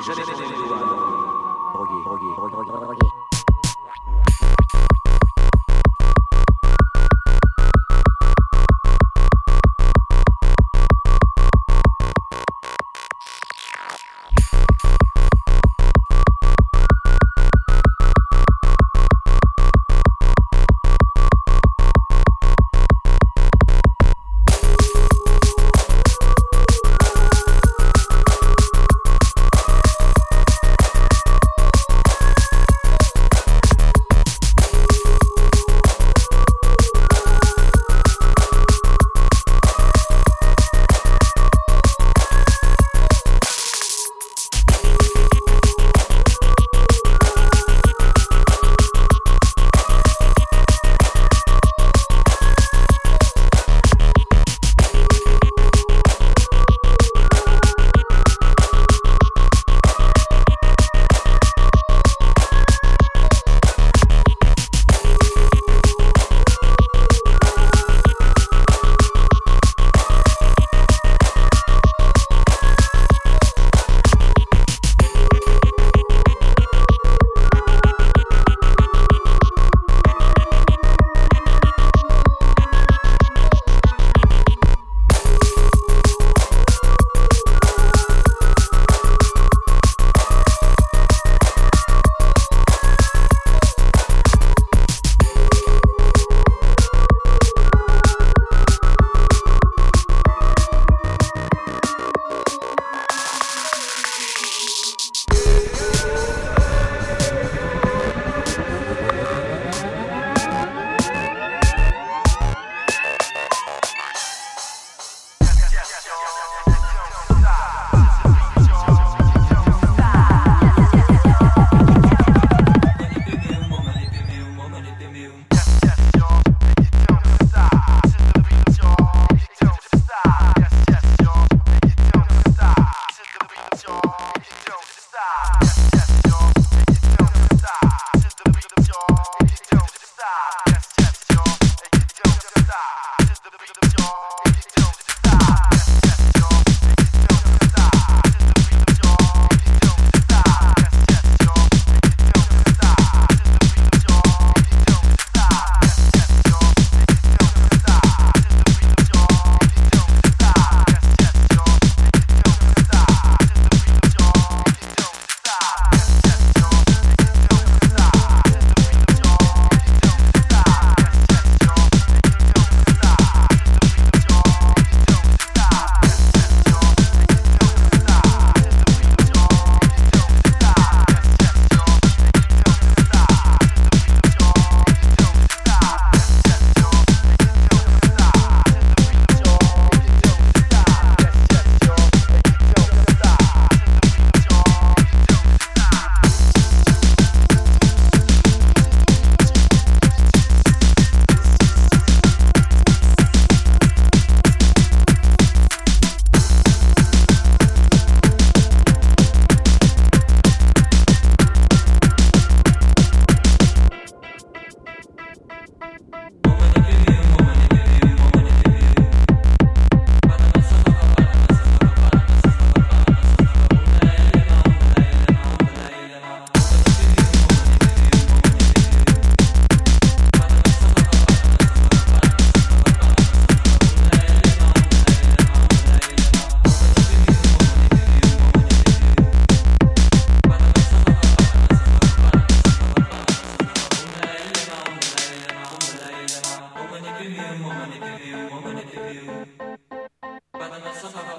Jamais, jamais, jamais, jamais, jamais, I'm gonna give you, I'm gonna give you, But not somehow.